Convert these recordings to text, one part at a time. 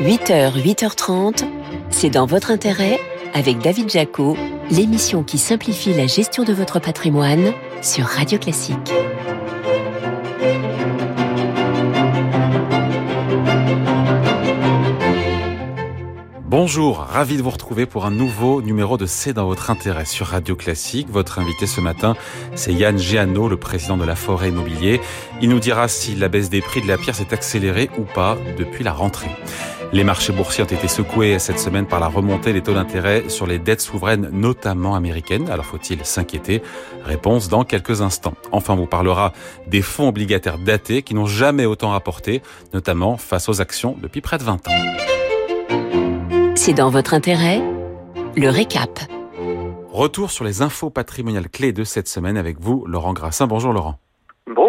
8h, 8h30, c'est dans votre intérêt avec David Jaco, l'émission qui simplifie la gestion de votre patrimoine sur Radio Classique. Bonjour, ravi de vous retrouver pour un nouveau numéro de C'est dans votre intérêt sur Radio Classique. Votre invité ce matin, c'est Yann Giano, le président de la Forêt Immobilier. Il nous dira si la baisse des prix de la pierre s'est accélérée ou pas depuis la rentrée. Les marchés boursiers ont été secoués cette semaine par la remontée des taux d'intérêt sur les dettes souveraines, notamment américaines. Alors faut-il s'inquiéter? Réponse dans quelques instants. Enfin, on vous parlera des fonds obligataires datés qui n'ont jamais autant rapporté, notamment face aux actions depuis près de 20 ans. C'est dans votre intérêt? Le récap. Retour sur les infos patrimoniales clés de cette semaine avec vous, Laurent Grassin. Bonjour Laurent.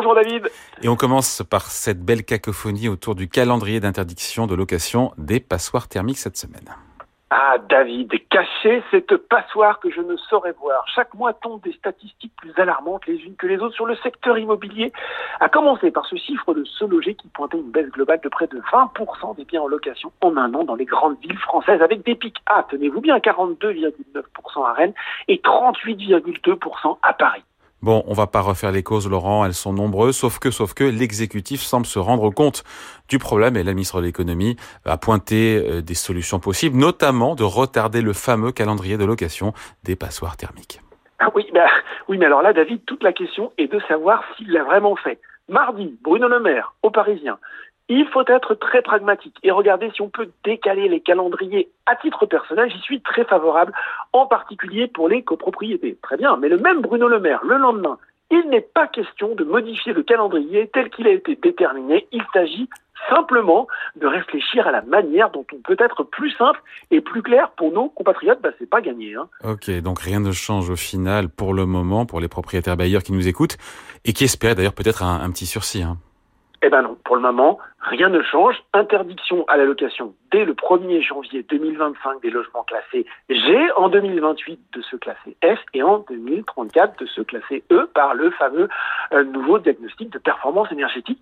Bonjour David. Et on commence par cette belle cacophonie autour du calendrier d'interdiction de location des passoires thermiques cette semaine. Ah, David, caché cette passoire que je ne saurais voir. Chaque mois tombent des statistiques plus alarmantes les unes que les autres sur le secteur immobilier, à commencer par ce chiffre de se loger qui pointait une baisse globale de près de 20% des biens en location en un an dans les grandes villes françaises, avec des pics à, tenez-vous bien, 42,9% à Rennes et 38,2% à Paris. Bon, on va pas refaire les causes, Laurent, elles sont nombreuses, sauf que, sauf que l'exécutif semble se rendre compte du problème et la ministre de l'économie a pointé euh, des solutions possibles, notamment de retarder le fameux calendrier de location des passoires thermiques. Ah oui, bah, oui, mais alors là, David, toute la question est de savoir s'il l'a vraiment fait. Mardi, Bruno Le Maire, au Parisien, il faut être très pragmatique et regarder si on peut décaler les calendriers. À titre personnel, j'y suis très favorable, en particulier pour les copropriétés. Très bien, mais le même Bruno Le Maire, le lendemain, il n'est pas question de modifier le calendrier tel qu'il a été déterminé. Il s'agit simplement de réfléchir à la manière dont on peut être plus simple et plus clair pour nos compatriotes. Bah, c'est pas gagné. Hein. Ok, donc rien ne change au final pour le moment pour les propriétaires bailleurs qui nous écoutent et qui espèrent d'ailleurs peut-être un, un petit sursis. Hein. Eh ben non, pour le moment, rien ne change. Interdiction à la location dès le 1er janvier 2025 des logements classés G, en 2028 de ceux classés F et en 2034 de ceux classés E par le fameux euh, nouveau diagnostic de performance énergétique.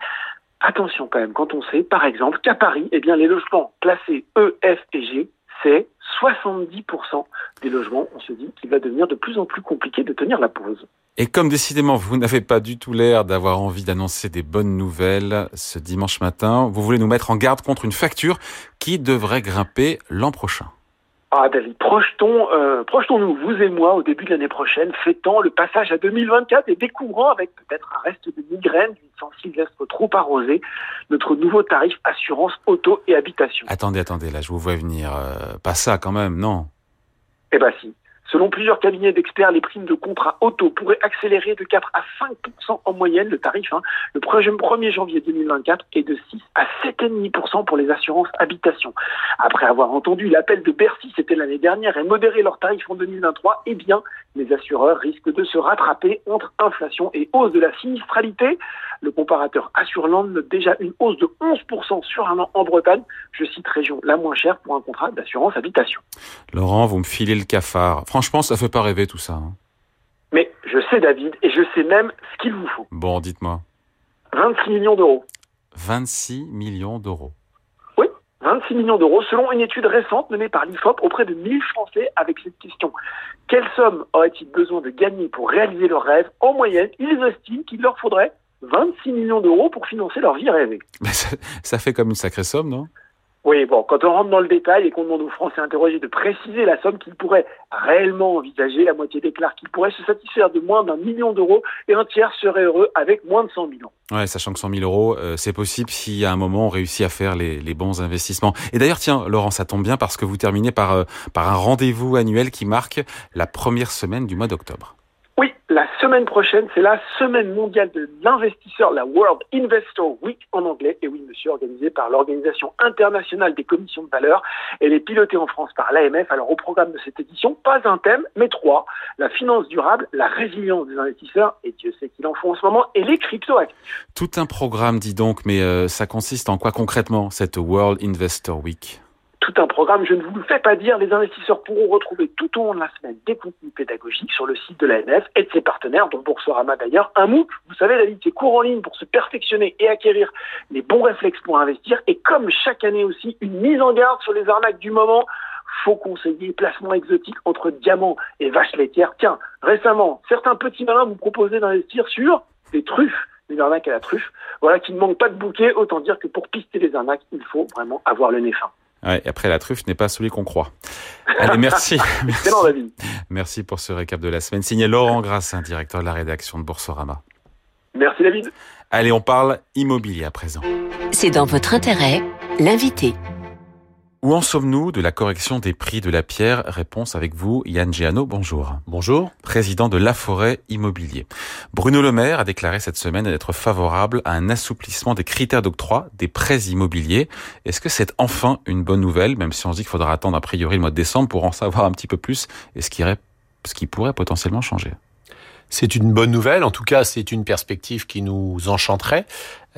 Attention quand même, quand on sait, par exemple, qu'à Paris, eh bien, les logements classés E, F et G, c'est 70% des logements. On se dit qu'il va devenir de plus en plus compliqué de tenir la pause. Et comme décidément vous n'avez pas du tout l'air d'avoir envie d'annoncer des bonnes nouvelles ce dimanche matin, vous voulez nous mettre en garde contre une facture qui devrait grimper l'an prochain. Ah David, projetons, euh, projetons-nous, vous et moi, au début de l'année prochaine, fêtant le passage à 2024 et découvrant avec peut-être un reste de migraine d'une Saint-Sylvestre trop arrosée, notre nouveau tarif assurance auto et habitation. Attendez, attendez, là je vous vois venir. Euh, pas ça quand même, non? Eh ben si. Selon plusieurs cabinets d'experts, les primes de contrat auto pourraient accélérer de 4 à 5 en moyenne le tarif hein, le 1er janvier 2024 et de 6 à 7,5% pour les assurances habitation. Après avoir entendu l'appel de Bercy, c'était l'année dernière, et modéré leurs tarifs en 2023, eh bien, les assureurs risquent de se rattraper entre inflation et hausse de la sinistralité. Le comparateur Assureland note déjà une hausse de 11% sur un an en Bretagne. Je cite région la moins chère pour un contrat d'assurance habitation. Laurent, vous me filez le cafard. Franchement, ça fait pas rêver tout ça. Hein. Mais je sais David, et je sais même ce qu'il vous faut. Bon, dites-moi. 26 millions d'euros. 26 millions d'euros. 26 millions d'euros selon une étude récente menée par l'IFOP auprès de 1000 Français avec cette question. Quelle somme auraient-ils besoin de gagner pour réaliser leurs rêves? En moyenne, ils estiment qu'il leur faudrait 26 millions d'euros pour financer leur vie rêvée. ça, ça fait comme une sacrée somme, non? Oui, bon, quand on rentre dans le détail et qu'on demande aux Français interrogés de préciser la somme qu'ils pourraient réellement envisager, la moitié déclare qu'ils pourraient se satisfaire de moins d'un million d'euros et un tiers serait heureux avec moins de 100 000 Ouais, sachant que 100 000 euros, euh, c'est possible si à un moment on réussit à faire les, bons investissements. Et d'ailleurs, tiens, Laurent, ça tombe bien parce que vous terminez par, euh, par un rendez-vous annuel qui marque la première semaine du mois d'octobre. La semaine prochaine, c'est la semaine mondiale de l'investisseur, la World Investor Week en anglais, et oui, monsieur, organisée par l'Organisation internationale des commissions de valeur. Elle est pilotée en France par l'AMF. Alors, au programme de cette édition, pas un thème, mais trois. La finance durable, la résilience des investisseurs, et Dieu sait qu'il en faut en ce moment, et les crypto-actifs. Tout un programme, dit donc, mais euh, ça consiste en quoi concrètement, cette World Investor Week? Tout un programme. Je ne vous le fais pas dire, les investisseurs pourront retrouver tout au long de la semaine des contenus pédagogiques sur le site de l'ANF et de ses partenaires, dont Boursorama d'ailleurs. Un MOOC, vous savez David, c'est cours en ligne pour se perfectionner et acquérir les bons réflexes pour investir. Et comme chaque année aussi, une mise en garde sur les arnaques du moment faux conseiller, placement exotique entre diamants et vaches laitières. Tiens, récemment, certains petits malins vous proposaient d'investir sur des truffes, des arnaques à la truffe. Voilà, qui ne manque pas de bouquet. Autant dire que pour pister les arnaques, il faut vraiment avoir le nez fin. Ouais, et après, la truffe n'est pas celui qu'on croit. Allez, merci. merci. David. Merci pour ce récap de la semaine. Signé Laurent Grassin, directeur de la rédaction de Boursorama. Merci, David. Allez, on parle immobilier à présent. C'est dans votre intérêt, l'invité. Où en sommes-nous de la correction des prix de la pierre? Réponse avec vous, Yann Giano. Bonjour. Bonjour. Président de La Forêt Immobilier. Bruno Le Maire a déclaré cette semaine être favorable à un assouplissement des critères d'octroi des prêts immobiliers. Est-ce que c'est enfin une bonne nouvelle, même si on se dit qu'il faudra attendre a priori le mois de décembre pour en savoir un petit peu plus et ce qui, ce qui pourrait potentiellement changer? C'est une bonne nouvelle. En tout cas, c'est une perspective qui nous enchanterait,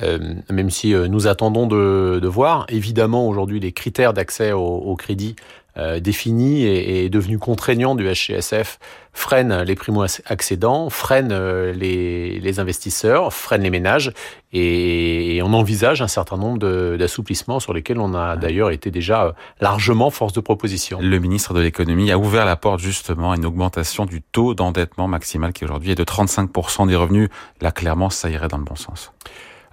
euh, même si euh, nous attendons de, voir. Évidemment, aujourd'hui, les critères d'accès au, crédit euh, défini et, et, devenu contraignant du HCSF freine les primo-accédants, freine euh, les, les, investisseurs, freine les ménages et, et on envisage un certain nombre d'assouplissements sur lesquels on a d'ailleurs été déjà largement force de proposition. Le ministre de l'économie a ouvert la porte justement à une augmentation du taux d'endettement maximal qui aujourd'hui est de 35% des revenus. Là, clairement, ça irait dans le bon sens.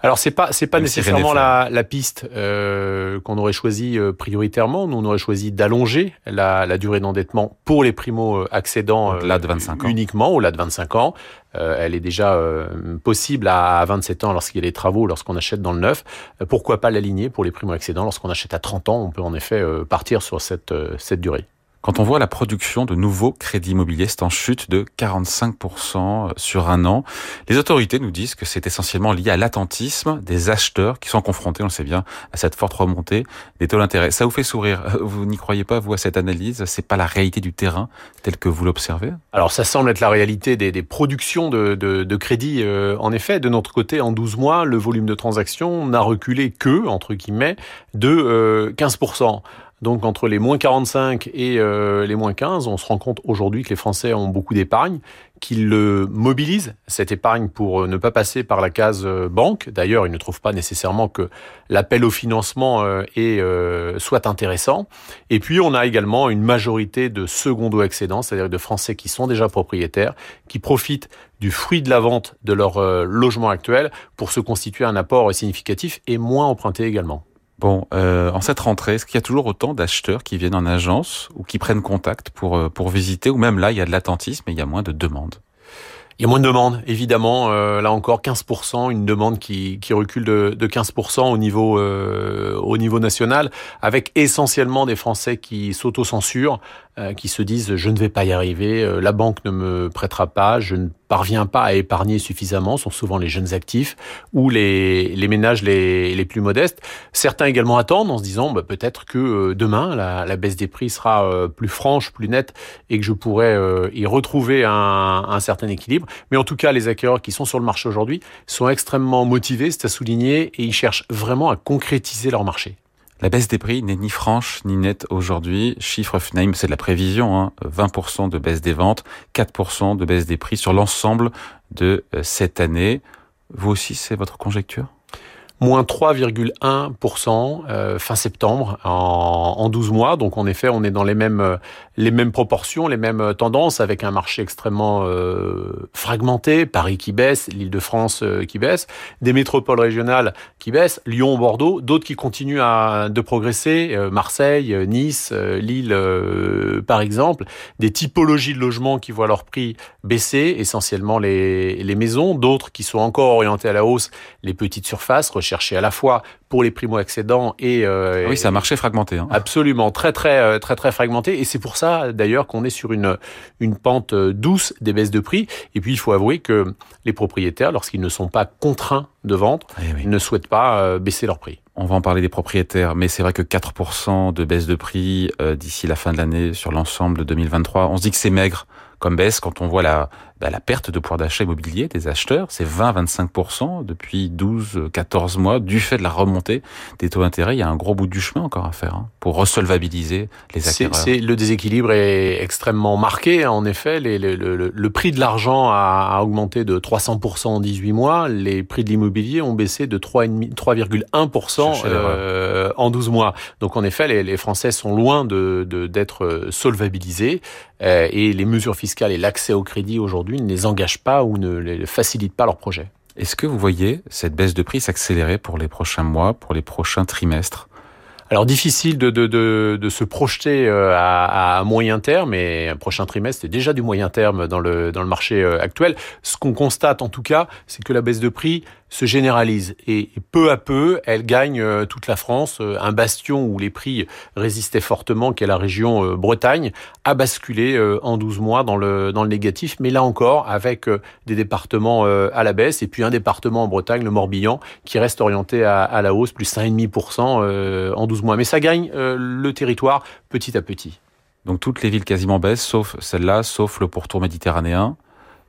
Alors c'est pas c'est pas nécessairement la, la, piste euh, qu'on aurait choisi euh, prioritairement. Nous on aurait choisi d'allonger la, la, durée d'endettement pour les primo accédants au-delà de 25 ans. uniquement au-delà de 25 ans. Euh, elle est déjà euh, possible à, à 27 ans lorsqu'il y a des travaux, lorsqu'on achète dans le neuf. Euh, pourquoi pas l'aligner pour les primo accédants lorsqu'on achète à 30 ans? On peut en effet partir sur cette cette durée. Quand on voit la production de nouveaux crédits immobiliers, c'est en chute de 45% sur un an. Les autorités nous disent que c'est essentiellement lié à l'attentisme des acheteurs qui sont confrontés, on le sait bien, à cette forte remontée des taux d'intérêt. Ça vous fait sourire. Vous n'y croyez pas, vous, à cette analyse? C'est pas la réalité du terrain telle que vous l'observez? Alors, ça semble être la réalité des, des productions de, de, de crédits. Euh, en effet, de notre côté, en 12 mois, le volume de transactions n'a reculé que, entre guillemets, de euh, 15%. Donc entre les moins 45 et euh, les moins 15, on se rend compte aujourd'hui que les Français ont beaucoup d'épargne, qu'ils mobilisent, cette épargne, pour euh, ne pas passer par la case euh, banque. D'ailleurs, ils ne trouvent pas nécessairement que l'appel au financement soit intéressant. Et puis, on a également une majorité de secondo-excédents, c'est-à-dire de Français qui sont déjà propriétaires, qui profitent du fruit de la vente de leur logement actuel pour se constituer un apport significatif et moins emprunté également. Bon, euh, en cette rentrée, est-ce qu'il y a toujours autant d'acheteurs qui viennent en agence ou qui prennent contact pour, euh, pour visiter Ou même là, il y a de l'attentisme et il y a moins de demandes? Il y a moins de demandes, évidemment. Euh, là encore, 15%, une demande qui, qui recule de, de 15% au niveau, au niveau national, avec essentiellement des Français qui s'autocensurent, euh, qui se disent je ne vais pas y arriver, la banque ne me prêtera pas, je ne parviens pas à épargner suffisamment, sont souvent les jeunes actifs ou les, les ménages les, les plus modestes. Certains également attendent en se disant bah, peut-être que euh, demain la, la, baisse des prix sera plus franche, plus nette et que je pourrai y retrouver un, un certain équilibre. Mais en tout cas, les acquéreurs qui sont sur le marché aujourd'hui sont extrêmement motivés, c'est à souligner, et ils cherchent vraiment à concrétiser leur marché. La baisse des prix n'est ni franche ni nette aujourd'hui. Chiffre FNAIM, c'est de la prévision. Hein. 20% de baisse des ventes, 4% de baisse des prix sur l'ensemble de euh, cette année. Vous aussi, c'est votre conjecture? Moins 3,1% euh, fin septembre en, en 12 mois. Donc en effet, on est dans les mêmes euh, les mêmes proportions, les mêmes euh, tendances avec un marché extrêmement fragmenté, Paris qui baisse, l'Île-de-France qui baisse, des métropoles régionales qui baissent, Lyon, Bordeaux, d'autres qui continuent à de progresser, Marseille, Nice, Lille par exemple, des typologies de logements qui voient leur prix baisser, essentiellement les les maisons, d'autres qui sont encore orientées à la hausse, les petites surfaces recherchées à la fois pour les primo-accédants et euh, oui, c'est un marché fragmenté. Hein. Absolument, très très euh, très très fragmenté. Et c'est pour ça d'ailleurs qu'on est sur une une pente euh, douce des baisses de prix. Et puis il faut avouer que les propriétaires, lorsqu'ils ne sont pas contraints de vendre, oui, oui. ne souhaitent pas baisser leur prix. On va en parler des propriétaires, mais c'est vrai que 4% de baisse de prix d'ici la fin de l'année sur l'ensemble de 2023, on se dit que c'est maigre comme baisse quand on voit la, bah, la perte de pouvoir d'achat immobilier des acheteurs. C'est 20-25% depuis 12-14 mois du fait de la remontée des taux d'intérêt. Il y a un gros bout du chemin encore à faire hein, pour resolvabiliser les acquéreurs. C'est, le déséquilibre est extrêmement marqué. En effet, les, le, le, le, prix de l'argent a, augmenté de 300% en 18 mois. Les prix de l'immobilier ont baissé de 3,1% euh, en 12 mois. Donc en effet, les, les Français sont loin de, de, d'être solvabilisés. Euh, et les mesures fiscales et l'accès au crédit aujourd'hui ne les engagent pas ou ne les facilitent pas leur projet. Est-ce que vous voyez cette baisse de prix s'accélérer pour les prochains mois, pour les prochains trimestres? Alors difficile de, de, de, se projeter euh, à, moyen terme, et un prochain trimestre c'est déjà du moyen terme dans le, dans le marché euh, actuel. Ce qu'on constate en tout cas, c'est que la baisse de prix se généralise et peu à peu, elle gagne euh, toute la France. Un bastion où les prix résistaient fortement, qui est la région Bretagne, a basculé en 12 mois dans le, dans le négatif, mais là encore avec des départements à la baisse et puis un département en Bretagne, le Morbihan, qui reste orienté à, à la hausse, plus 5,5% en 12 Mais ça gagne euh, le territoire petit à petit. Donc toutes les villes quasiment baissent, sauf celle-là, sauf le pourtour méditerranéen.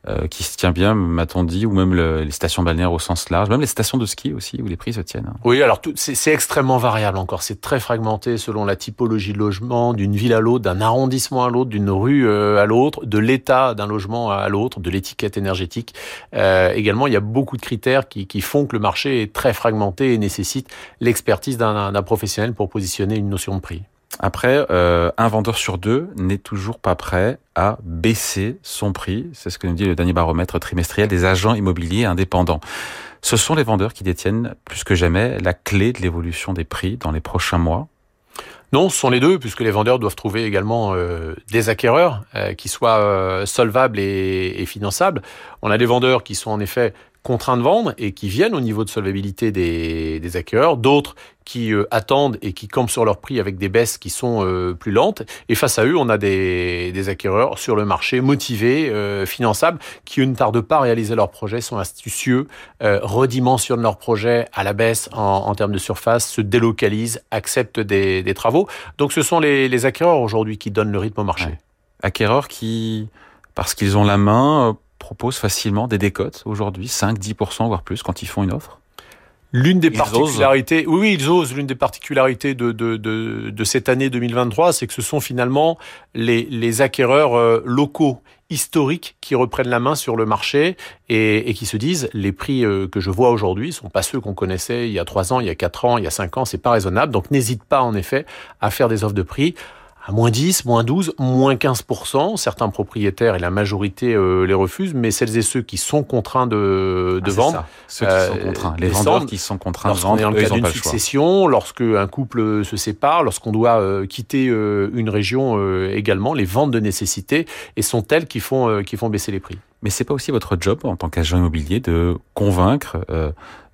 Euh, qui se tient bien, m'a-t-on dit, ou même les stations balnéaires au sens large, même les stations de ski aussi, où les prix se tiennent. Oui, alors c'est extrêmement variable encore. C'est très fragmenté selon la typologie de logement, d'une ville à l'autre, d'un arrondissement à l'autre, d'une rue euh, à l'autre, de l'état d'un logement à l'autre, de l'étiquette énergétique. Euh, également, il y a beaucoup de critères qui, qui font que le marché est très fragmenté et nécessite l'expertise d'un professionnel pour positionner une notion de prix. Après, euh, un vendeur sur deux n'est toujours pas prêt à baisser son prix. C'est ce que nous dit le dernier baromètre trimestriel des agents immobiliers indépendants. Ce sont les vendeurs qui détiennent plus que jamais la clé de l'évolution des prix dans les prochains mois. Non, ce sont les deux, puisque les vendeurs doivent trouver également euh, des acquéreurs euh, qui soient solvables et, et, finançables. On a des vendeurs qui sont en effet contraints de vendre et qui viennent au niveau de solvabilité des, des acquéreurs, d'autres qui euh, attendent et qui campent sur leur prix avec des baisses qui sont euh, plus lentes. Et face à eux, on a des, des acquéreurs sur le marché motivés, euh, finançables, qui ne tardent pas à réaliser leurs projets, sont astucieux, redimensionnent leurs projets à la baisse en, termes de surface, se délocalisent, acceptent des, travaux. Donc ce sont les, les acquéreurs aujourd'hui qui donnent le rythme au marché. Acquéreurs qui, parce qu'ils ont la main, proposent facilement des décotes aujourd'hui, 5-10% voire plus quand ils font une offre L'une des ils particularités, osent. oui, ils osent. L'une des particularités de, de, de, de, cette année 2023, c'est que ce sont finalement les, les acquéreurs euh, locaux historiques qui reprennent la main sur le marché et, et qui se disent les prix euh, que je vois aujourd'hui sont pas ceux qu'on connaissait il y a trois ans, il y a quatre ans, il y a cinq ans, c'est pas raisonnable. Donc n'hésite pas en effet à faire des offres de prix à moins 10, moins 12, moins 15%. Certains propriétaires et la majorité euh, les refusent, mais celles et ceux qui sont contraints de, de ah, vendre. Ça. Ceux qui sont contraints. Les vendeurs qui sont contraints de vendre. Lorsqu'on est en cas d'une succession, lorsque un couple se sépare, lorsqu'on doit euh, quitter euh, une région euh, également, les ventes de nécessité et sont elles qui font, euh, qui font baisser les prix. Mais c'est pas aussi votre job en tant qu'agent immobilier de convaincre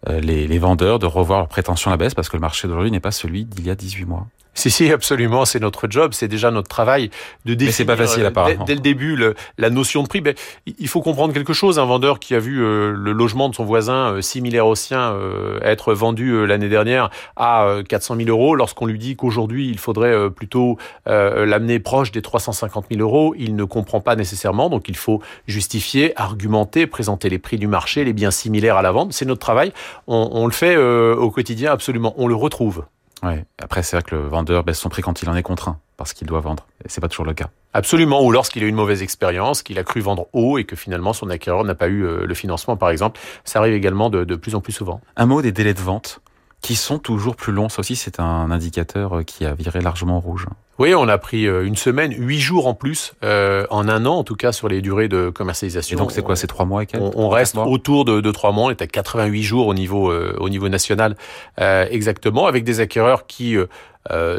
les, les vendeurs de revoir leurs prétentions à la baisse parce que le marché d'aujourd'hui n'est pas celui d'il y a 18 mois. Si, si, absolument, c'est notre job, c'est déjà notre travail de définir. Mais c'est pas facile, apparemment. Dès, dès le début, le, la notion de prix. Ben, il faut comprendre quelque chose. Un vendeur qui a vu euh, le logement de son voisin euh, similaire au sien euh, être vendu euh, l'année dernière à 400 000 euros, lorsqu'on lui dit qu'aujourd'hui il faudrait euh, plutôt euh, l'amener proche des 350 000 euros, il ne comprend pas nécessairement. Donc il faut justifier, argumenter, présenter les prix du marché, les biens similaires à la vente. C'est notre travail. On, on le fait au quotidien, absolument. On le retrouve. Ouais. Après, c'est vrai que le vendeur baisse son prix quand il en est contraint, parce qu'il doit vendre. Et c'est pas toujours le cas. Absolument. Ou lorsqu'il a eu une mauvaise expérience, qu'il a cru vendre haut et que finalement son acquéreur n'a pas eu euh, le financement, par exemple. Ça arrive également de, de plus en plus souvent. Un mot des délais de vente qui sont toujours plus longs. Ça aussi, c'est un indicateur euh, qui a viré largement rouge. Oui, on a pris euh, une semaine, huit jours en plus, euh, en un an en tout cas sur les durées de commercialisation. Et donc c'est quoi, c'est trois mois et quelques On, on reste autour de, de trois mois, on est à 88 jours au niveau euh, au niveau national euh, exactement, avec des acquéreurs qui euh,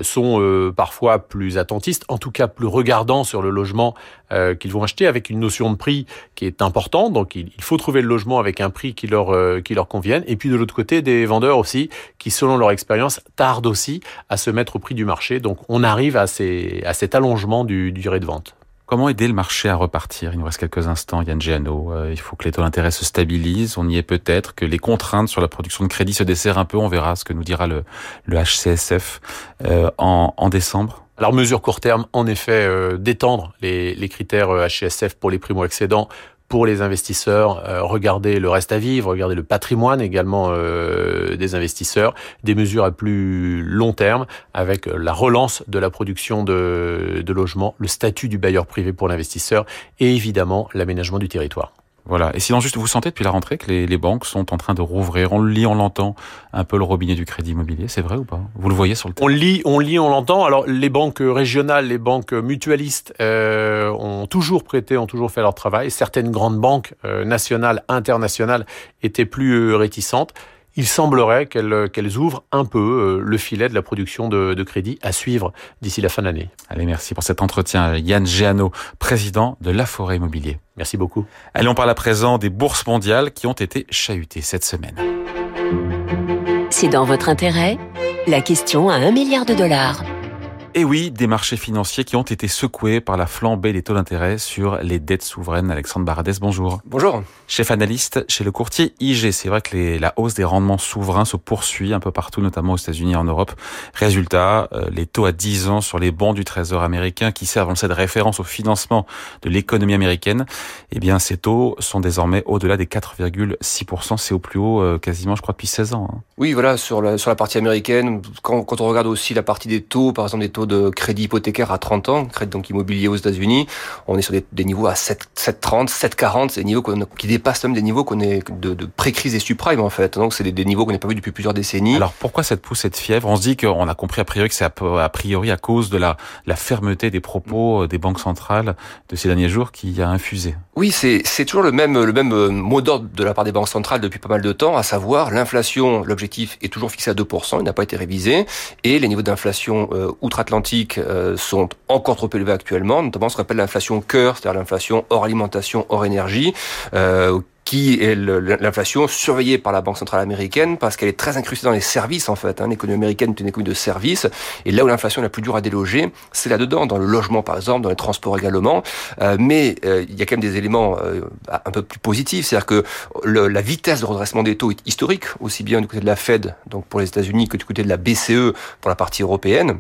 sont euh, parfois plus attentistes, en tout cas plus regardants sur le logement euh, qu'ils vont acheter, avec une notion de prix qui est importante. Donc il, faut trouver le logement avec un prix qui leur euh, qui leur convienne. Et puis de l'autre côté, des vendeurs aussi qui, selon leur expérience, tardent aussi à se mettre au prix du marché. Donc on arrive à, ces, à cet allongement du durée de vente. Comment aider le marché à repartir? Il nous reste quelques instants, Yann Giano. Euh, il faut que les taux d'intérêt se stabilisent. On y est peut-être, que les contraintes sur la production de crédit se desserrent un peu. On verra ce que nous dira le, HCSF euh, en, décembre. Alors, mesure court terme, en effet, euh, d'étendre les, les critères HCSF pour les primo-accédants pour les investisseurs, regarder le reste à vivre, regarder le patrimoine également des investisseurs, des mesures à plus long terme avec la relance de la production de, de logements, le statut du bailleur privé pour l'investisseur et évidemment l'aménagement du territoire. Voilà. Et sinon, juste, vous sentez depuis la rentrée que les, banques sont en train de rouvrir? On le lit, on l'entend, un peu le robinet du crédit immobilier. C'est vrai ou pas? Vous le voyez sur le terrain? On lit, on lit, on l'entend. Alors, les banques régionales, les banques mutualistes euh, ont toujours prêté, ont toujours fait leur travail. Certaines grandes banques euh, nationales, internationales étaient plus euh, réticentes il semblerait qu'elles ouvrent un peu euh, le filet de la production de, de crédit à suivre d'ici la fin de l'année. Allez, merci pour cet entretien. Yann Géano, président de La Forêt Immobilier. Merci beaucoup. Allez, on parle à présent des bourses mondiales qui ont été chahutées cette semaine. C'est dans votre intérêt? La question à un milliard de dollars. Et oui, des marchés financiers qui ont été secoués par la flambée des taux d'intérêt sur les dettes souveraines. Alexandre Baradès, bonjour. Bonjour. Chef analyste chez le courtier IG, c'est vrai que les, la hausse des rendements souverains se poursuit un peu partout, notamment aux États-Unis et en Europe. Résultat, euh, les taux à 10 ans sur les bons du Trésor américain qui servent, on le de référence au financement de l'économie américaine, eh bien ces taux sont désormais au-delà des 4,6%. C'est au plus haut euh, quasiment, je crois, depuis 16 ans. Hein. Oui, voilà, sur la, sur la partie américaine, quand, quand on regarde aussi la partie des taux, par exemple des taux de crédit hypothécaire à 30 ans, crédit donc immobilier aux États-Unis, on est sur des, niveaux à 7,30, 7,40, c'est des niveaux qui dépassent même des niveaux qu'on est de, de pré-crise et subprime en fait. Donc c'est des, niveaux qu'on n'a pas vu depuis plusieurs décennies. Alors pourquoi cette pousse, cette fièvre? On se dit qu'on a compris a priori que c'est a priori à cause de la, la fermeté des propos euh, des banques centrales de ces derniers jours qui a infusé. Oui, c'est toujours le même le même euh, mot d'ordre de la part des banques centrales depuis pas mal de temps, à savoir l'inflation, l'objectif est toujours fixé à 2%, il n'a pas été révisé, et les niveaux d'inflation euh, outre-Atlantique euh, sont encore trop élevés actuellement, notamment ce qu'on appelle l'inflation cœur, c'est-à-dire l'inflation hors alimentation, hors énergie, euh, qui est l'inflation surveillée par la Banque centrale américaine parce qu'elle est très incrustée dans les services en fait. Hein. L'économie américaine est une économie de services et là où l'inflation est la plus dure à déloger, c'est là-dedans, dans le logement par exemple, dans les transports également. Euh, mais il y a quand même des éléments un peu plus positifs, c'est-à-dire que la vitesse de redressement des taux est historique, aussi bien du côté de la Fed, donc pour les États-Unis, que du côté de la BCE pour la partie européenne.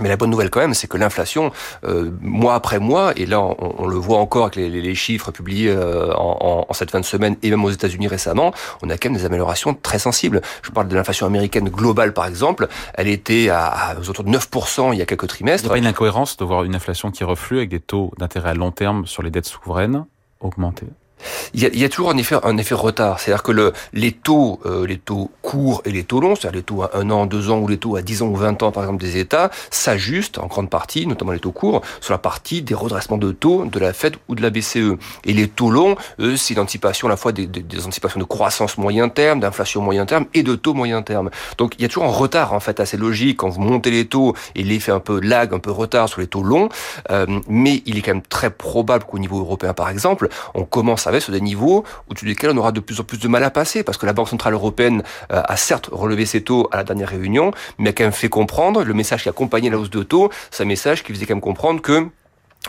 Mais la bonne nouvelle quand même, c'est que l'inflation, euh, mois après mois, et là on, le voit encore avec les, chiffres publiés euh, en, cette fin de semaine et même aux États-Unis récemment, on a quand même des améliorations très sensibles. Je parle de l'inflation américaine globale par exemple, elle était à, autour de 9% il y a quelques trimestres. Il n'y pas une incohérence de voir une inflation qui reflue avec des taux d'intérêt à long terme sur les dettes souveraines augmenter? Il y, a, il y a, toujours un effet, un effet retard. C'est-à-dire que le, les taux, euh, les taux courts et les taux longs, c'est-à-dire les taux à 1 an, 2 ans ou les taux à 10 ans ou 20 ans, par exemple, des États, s'ajustent en grande partie, notamment les taux courts, sur la partie des redressements de taux de la Fed ou de la BCE. Et les taux longs, eux, c'est l'anticipation à la fois des, des, des, anticipations de croissance moyen terme, d'inflation moyen terme et de taux moyen terme. Donc il y a toujours un retard, en fait, assez logique quand vous montez les taux et l'effet un peu lag, un peu retard sur les taux longs. Euh, mais il est quand même très probable qu'au niveau européen, par exemple, on commence avec sur des niveaux au-dessus desquels on aura de plus en plus de mal à passer, parce que la Banque Centrale Européenne euh, a certes relevé ses taux à la dernière réunion, mais a quand même fait comprendre, le message qui accompagnait la hausse de taux, c'est un message qui faisait quand même comprendre que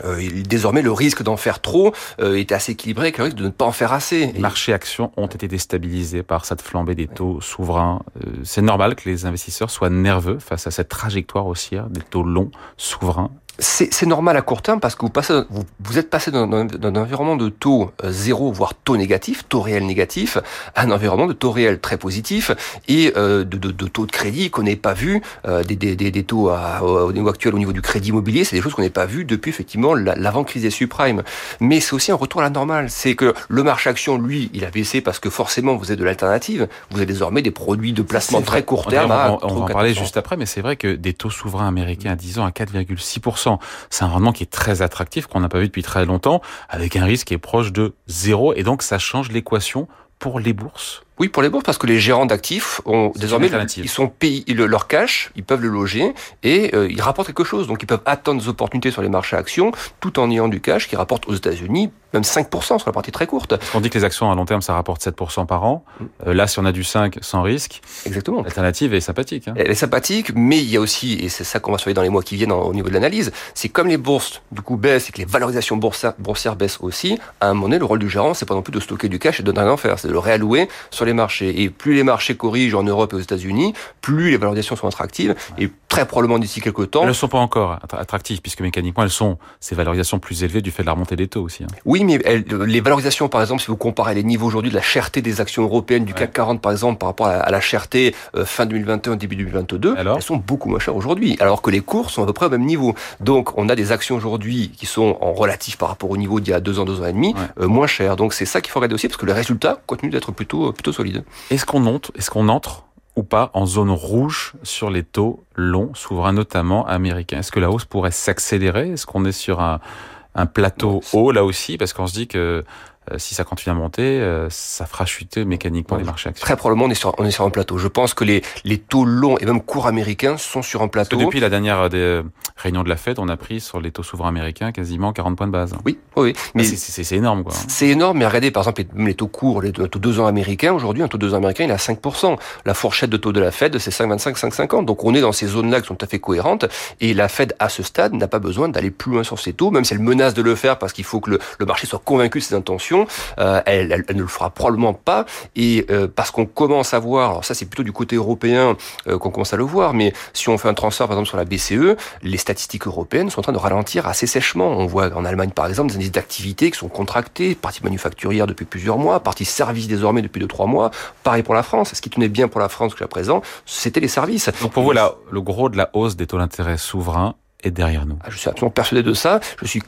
euh, désormais, le risque d'en faire trop euh, était assez équilibré avec le risque de ne pas en faire assez. Les marchés actions ont été déstabilisés par cette flambée des taux souverains. C'est normal que les investisseurs soient nerveux face à cette trajectoire haussière des taux longs souverains c'est normal à court terme parce que vous, passez, vous, vous êtes passé d'un environnement de taux euh, zéro, voire taux négatif, taux réel négatif, à un environnement de taux réel très positif et euh, de, de, de, taux de crédit qu'on n'ait pas vu, euh, des, des, des, taux à, au niveau actuel au niveau du crédit immobilier, c'est des choses qu'on n'ait pas vues depuis effectivement l'avant-crise des subprimes. Mais c'est aussi un retour à la normale. C'est que le marché action, lui, il a baissé parce que forcément vous avez de l'alternative. Vous avez désormais des produits de placement très court terme. On, on, va en parler juste après, mais c'est vrai que des taux souverains américains à 10 ans à 4,6%, c'est un rendement qui est très attractif, qu'on n'a pas vu depuis très longtemps, avec un risque qui est proche de zéro, et donc ça change l'équation pour les bourses oui, pour les bourses, parce que les gérants d'actifs ont désormais, ils sont payés, leur cash, ils peuvent le loger et euh, ils rapportent quelque chose. Donc, ils peuvent attendre des opportunités sur les marchés actions tout en ayant du cash qui rapporte aux États-Unis même 5% sur la partie très courte. On dit que les actions à long terme, ça rapporte 7% par an. Mm. Euh, là, si on a du 5 sans risque, exactement. L'alternative est sympathique. Hein. Elle est sympathique, mais il y a aussi, et c'est ça qu'on va surveiller dans les mois qui viennent au niveau de l'analyse, c'est comme les bourses du coup baissent et que les valorisations boursières, boursières baissent aussi. À un moment donné, le rôle du gérant, c'est pas non plus de stocker du cash et de rien en faire, c'est de le réallouer sur les marchés. Et plus les marchés corrigent en Europe et aux États-Unis, plus les valorisations sont attractives et très probablement d'ici quelques temps. Elles ne sont pas encore attractives puisque mécaniquement elles sont ces valorisations plus élevées du fait de la remontée des taux aussi. Hein. Oui, mais les valorisations, par exemple, si vous comparez les niveaux aujourd'hui de la cherté des actions européennes du CAC 40 par exemple par rapport à la cherté euh, fin 2021 début 2022, elles sont beaucoup moins chères aujourd'hui, alors que les cours sont à peu près au même niveau. Donc on a des actions aujourd'hui qui sont en relatif par rapport au niveau d'il y a deux ans, deux ans et demi, euh, moins chères. Donc c'est ça qu'il faut regarder aussi parce que les résultats continuent d'être plutôt plutôt solides. Est-ce qu'on monte, est-ce qu'on entre ou pas en zone rouge sur les taux longs, souverains notamment américains. Est-ce que la hausse pourrait s'accélérer? Est-ce qu'on est sur un, un plateau haut là aussi? Parce qu'on se dit que si ça continue à monter, euh, ça fera chuter mécaniquement les marchés actions. Très probablement, on est sur, on est sur un plateau. Je pense que les, les taux longs et même courts américains sont sur un plateau. depuis la dernière euh, des réunions de la Fed, on a pris sur les taux souverains américains quasiment 40 points de base. Oui, oui. Mais c'est énorme, quoi. C'est énorme, mais regardez, par exemple, les, les taux courts, les taux 2 ans américains, aujourd'hui, un taux 2 ans américain, il est à 5%. La fourchette de taux de la Fed, c'est 5,25, 5,50. Donc on est dans ces zones-là qui sont tout à fait cohérentes. Et la Fed, à ce stade, n'a pas besoin d'aller plus loin sur ces taux, même si elle menace de le faire parce qu'il faut que le, le, marché soit convaincu de ses intentions. Euh, elle, ne le fera probablement pas. Et euh, parce qu'on commence à voir, alors ça c'est plutôt du côté européen euh, qu'on commence à le voir, mais si on fait un transfert par exemple sur la BCE, les statistiques européennes sont en train de ralentir assez sèchement. On voit en Allemagne par exemple des indices d'activité qui sont contractés, partie manufacturière depuis plusieurs mois, partie service désormais depuis 2-3 mois. Pareil pour la France. Ce qui tenait bien pour la France jusqu'à présent, c'était les services. Donc pour vous, là, le gros de la hausse des taux d'intérêt souverains derrière nous. Ah, je suis absolument persuadé de ça. Je suis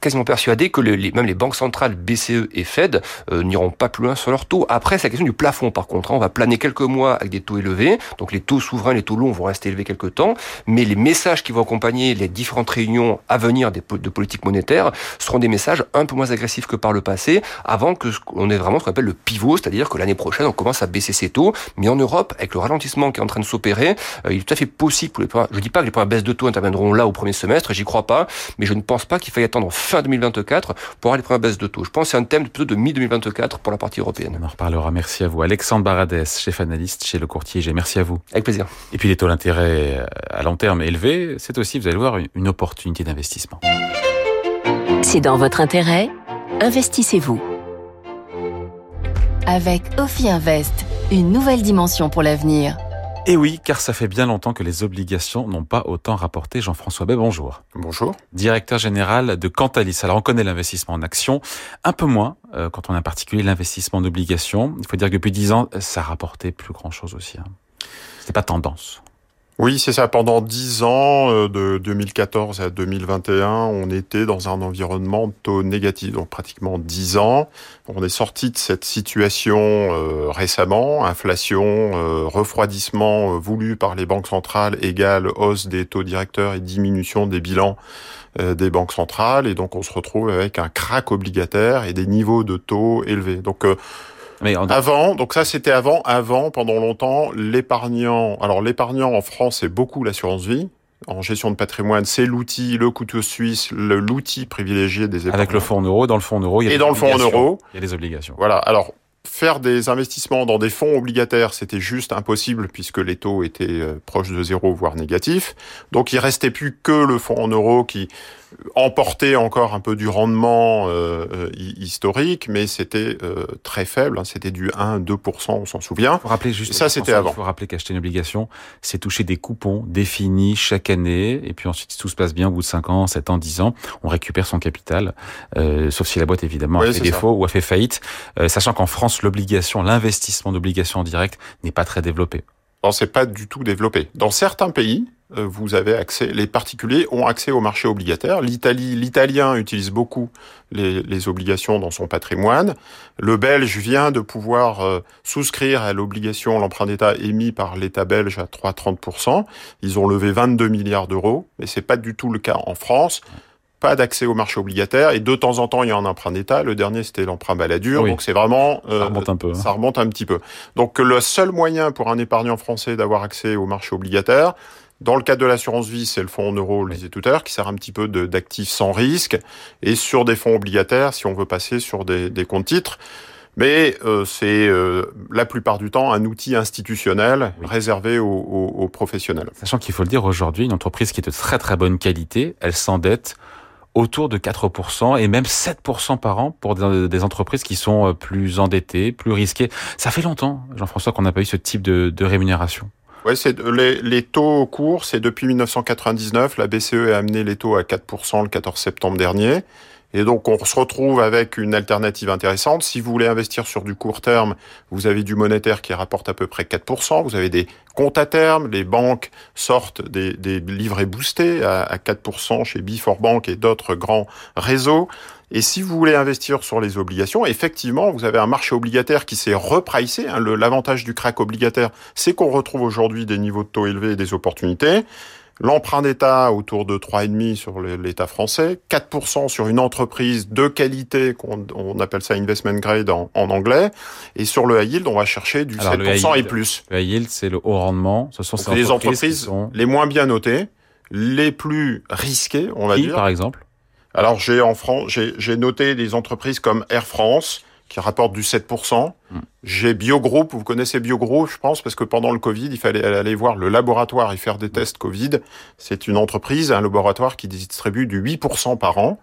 quasiment persuadé que même les banques centrales BCE et Fed euh, n'iront pas plus loin sur leurs taux. Après, c'est la question du plafond. Par contre, hein. on va planer quelques mois avec des taux élevés. Donc les taux souverains, les taux longs vont rester élevés quelques temps. Mais les messages qui vont accompagner les différentes réunions à venir de politique monétaire seront des messages un peu moins agressifs que par le passé, avant que on ait vraiment ce qu'on appelle le pivot, c'est-à-dire que l'année prochaine on commence à baisser ses taux. Mais en Europe, avec le ralentissement qui est en train de s'opérer, euh, il est tout à fait possible pour les je dis pas que les premières baisses de taux interviendront là au premier semestre, j'y crois pas, mais je ne pense pas qu'il faille attendre fin 2024 pour avoir les premières baisses de taux. Je pense que c'est un thème plutôt de mi-2024 pour la partie européenne. On en reparlera. Merci à vous. Alexandre Baradès, chef analyste chez le courtier G. Merci à vous. Avec plaisir. Et puis les taux d'intérêt à long terme élevés, c'est aussi, vous allez voir, une opportunité d'investissement. C'est dans votre intérêt. Investissez-vous. Avec Ophi Invest, une nouvelle dimension pour l'avenir. Et oui, car ça fait bien longtemps que les obligations n'ont pas autant rapporté. Jean-François Bay, bonjour. Bonjour. Directeur général de Cantalis. Alors on connaît l'investissement en actions, un peu moins euh, quand on a en particulier l'investissement en obligations. Il faut dire que depuis dix ans, ça a rapporté plus grand-chose aussi. Hein. C'était pas tendance. Oui, c'est ça. Pendant dix ans, euh, de 2014 à 2021, on était dans un environnement de taux négatif, donc pratiquement dix ans. On est sorti de cette situation euh, récemment, inflation, euh, refroidissement voulu par les banques centrales égale hausse des taux directeurs et diminution des bilans des banques centrales, et donc on se retrouve avec un crack obligataire et des niveaux de taux élevés. Donc avant, donc ça c'était avant, avant, pendant longtemps, l'épargnant, alors l'épargnant en France c'est beaucoup l'assurance vie, en gestion de patrimoine, c'est l'outil, le couteau suisse, l'outil privilégié des épargnants. Avec le fonds en euros, dans le fonds en euros, il y a et dans le fonds en euros, il y a des obligations. Voilà. Alors faire des investissements dans des fonds obligataires, c'était juste impossible puisque les taux étaient euh, proches de zéro, voire négatifs. Donc il restait plus que le fonds en euros qui emportait encore un peu du rendement euh, euh historique, mais c'était euh, très faible. Hein, c'était du 1-2%, on s'en souvient. Faut rappeler juste ça, c'était avant. Il faut rappeler qu'acheter une obligation, c'est toucher des coupons définis chaque année, et puis ensuite, si tout se passe bien, au bout de 5 ans, 7 ans, 10 ans, on récupère son capital, euh, sauf si la boîte évidemment a fait défaut ou a fait faillite, sachant qu'en France, l'obligation, l'investissement d'obligations en n'est pas très développé. Non, c'est pas du tout développé. Dans certains pays, euh, vous avez accès, les particuliers ont accès au marché obligataire. L'Italie, l'italien utilise beaucoup les, les, obligations dans son patrimoine. Le belge vient de pouvoir euh, souscrire à l'obligation, l'emprunt d'État émis par l'État belge à 3,30%. Ils ont levé 22 milliards d'euros, mais c'est pas du tout le cas en France pas d'accès au marché obligataire et de temps en temps il y a un emprunt d'État. Le dernier c'était l'emprunt baladure, donc c'est vraiment euh, ça remonte un peu. Hein. Ça remonte un petit peu. Donc le seul moyen pour un épargnant français d'avoir accès au marché obligataire, dans le cadre de l'assurance vie, c'est le fonds en euros, le disais tout à l'heure, qui sert un petit peu d'actifs sans risque. Et sur des fonds obligataires, si on veut passer sur des, des comptes titres, mais euh, c'est euh, la plupart du temps un outil institutionnel réservé aux, aux, aux, professionnels. Sachant qu'il faut le dire aujourd'hui, une entreprise qui est de très très bonne qualité, elle s'endette autour de 4% et même 7% par an pour des entreprises qui sont euh, plus endettées, plus risquées. Ça fait longtemps, Jean-François, qu'on n'a pas eu ce type de, rémunération. Ouais, c'est les, les taux courts, c'est depuis 1999. La BCE a amené les taux à 4% le 14 septembre dernier. Et donc, on se retrouve avec une alternative intéressante. Si vous voulez investir sur du court terme, vous avez du monétaire qui rapporte à peu près 4%. Vous avez des comptes à terme. Les banques sortent des, des livrets boostés à, à 4% chez Before Bank et d'autres grands réseaux. Et si vous voulez investir sur les obligations, effectivement, vous avez un marché obligataire qui s'est repricé. Hein. L'avantage du crack obligataire, c'est qu'on retrouve aujourd'hui des niveaux de taux élevés et des opportunités. L'emprunt d'État autour de 3,5 sur l'État français, 4% sur une entreprise de qualité, qu'on on appelle ça investment grade en, en, anglais, et sur le high yield, on va chercher du Alors 7% et plus. Le high yield, c'est le haut rendement. Ce sont ces les entreprises, sont... les moins bien notées, les plus risquées, on va Qui, dire. par exemple? Alors j'ai en France, j'ai noté des entreprises comme Air France, qui rapporte du 7%. Mm. J'ai Biogroup, vous connaissez Biogroup, je pense, parce que pendant le Covid, il fallait aller voir le laboratoire et faire des tests Covid. C'est une entreprise, un laboratoire qui distribue du 8% par an.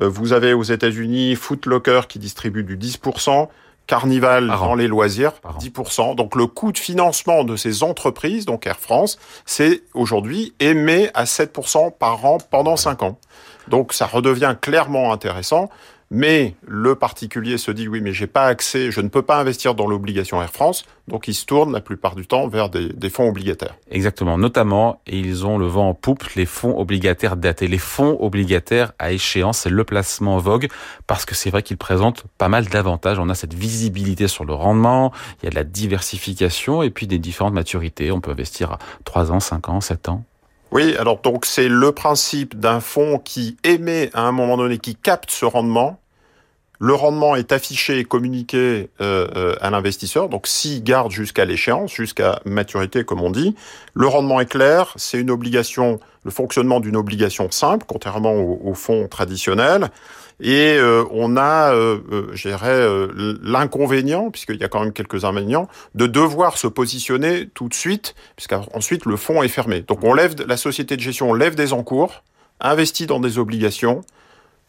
Euh, vous avez aux États-Unis Footlocker qui distribue du 10%. Carnival dans les loisirs, 10%. Donc le coût de financement de ces entreprises, donc Air France, c'est aujourd'hui émet à 7% par an pendant 5 ans. Donc ça redevient clairement intéressant. Mais le particulier se dit oui, mais j'ai pas accès, je ne peux pas investir dans l'obligation Air France, donc il se tourne la plupart du temps vers des, des, fonds obligataires. Exactement, notamment, et ils ont le vent en poupe, les fonds obligataires datés. Les fonds obligataires à échéance, c'est le placement vogue, parce que c'est vrai qu'ils présentent pas mal d'avantages. On a cette visibilité sur le rendement, il y a de la diversification et puis des différentes maturités. On peut investir à 3 ans, 5 ans, 7 ans. Oui, alors donc c'est le principe d'un fonds qui émet à un moment donné, qui capte ce rendement, le rendement est affiché et communiqué euh, euh, à l'investisseur. Donc, s'il garde jusqu'à l'échéance, jusqu'à maturité, comme on dit, le rendement est clair. C'est une obligation, le fonctionnement d'une obligation simple, contrairement aux au fonds traditionnels. Et euh, on a, euh, l'inconvénient, puisqu'il y a quand même quelques inconvénients, de devoir se positionner tout de suite, puisqu'ensuite le fonds est fermé. Donc, on lève la société de gestion, on lève des encours, investit dans des obligations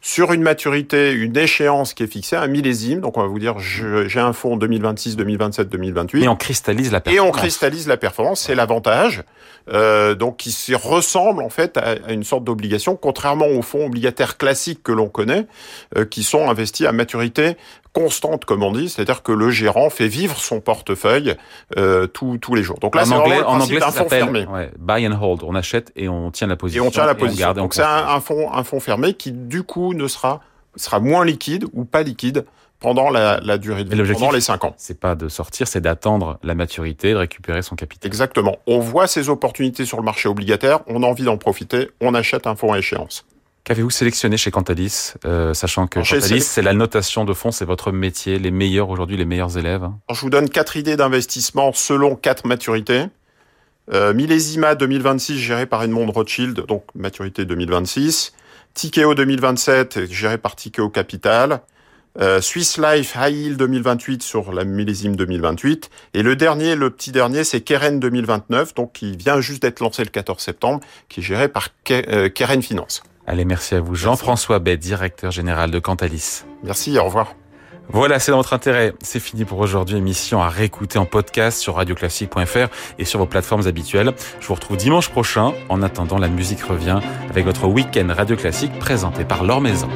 sur une maturité, une échéance qui est fixée, un millésime. Donc on va vous dire, j'ai un fonds 2026, 2027, 2028. Et on cristallise la performance. Et on cristallise la performance, c'est l'avantage. Euh, donc qui se ressemble en fait à, une sorte d'obligation, contrairement aux fonds obligataires classiques que l'on connaît, euh, qui sont investis à maturité constante, comme on dit, c'est-à-dire que le gérant fait vivre son portefeuille euh, tous tous les jours. Donc là, en anglais, en anglais, ça fonds fermé. Ouais, buy and hold. On achète et on tient la position. Et on tient la position. Garde, Donc c'est un, un fonds un fonds fermé qui du coup ne sera sera moins liquide ou pas liquide pendant la, la durée de vie, pendant les 5 ans. C'est pas de sortir, c'est d'attendre la maturité, de récupérer son capital. Exactement. On voit ces opportunités sur le marché obligataire, on a envie d'en profiter, on achète un fonds à échéance. Qu'avez-vous sélectionné chez Cantalis, euh, sachant que Cantalis, c'est la notation de fonds, c'est votre métier, les meilleurs aujourd'hui, les meilleurs élèves Je vous donne quatre idées d'investissement selon quatre maturités. Euh, Millésima 2026 géré par Edmond Rothschild, donc maturité 2026. Tikeo 2027 géré par Tikeo Capital. Euh, Swiss Life High Yield 2028 sur la millésime 2028. Et le dernier, le petit dernier, c'est Keren 2029, donc qui vient juste d'être lancé le 14 septembre, qui est géré par euh, Keren Finance. Allez, merci à vous. Jean-François Bay, directeur général de Cantalis. Merci, au revoir. Voilà, c'est dans votre intérêt. C'est fini pour aujourd'hui. Émission à réécouter en podcast sur radioclassique.fr et sur vos plateformes habituelles. Je vous retrouve dimanche prochain. En attendant, la musique revient avec votre week-end Radio Classique présenté par Laure Maison.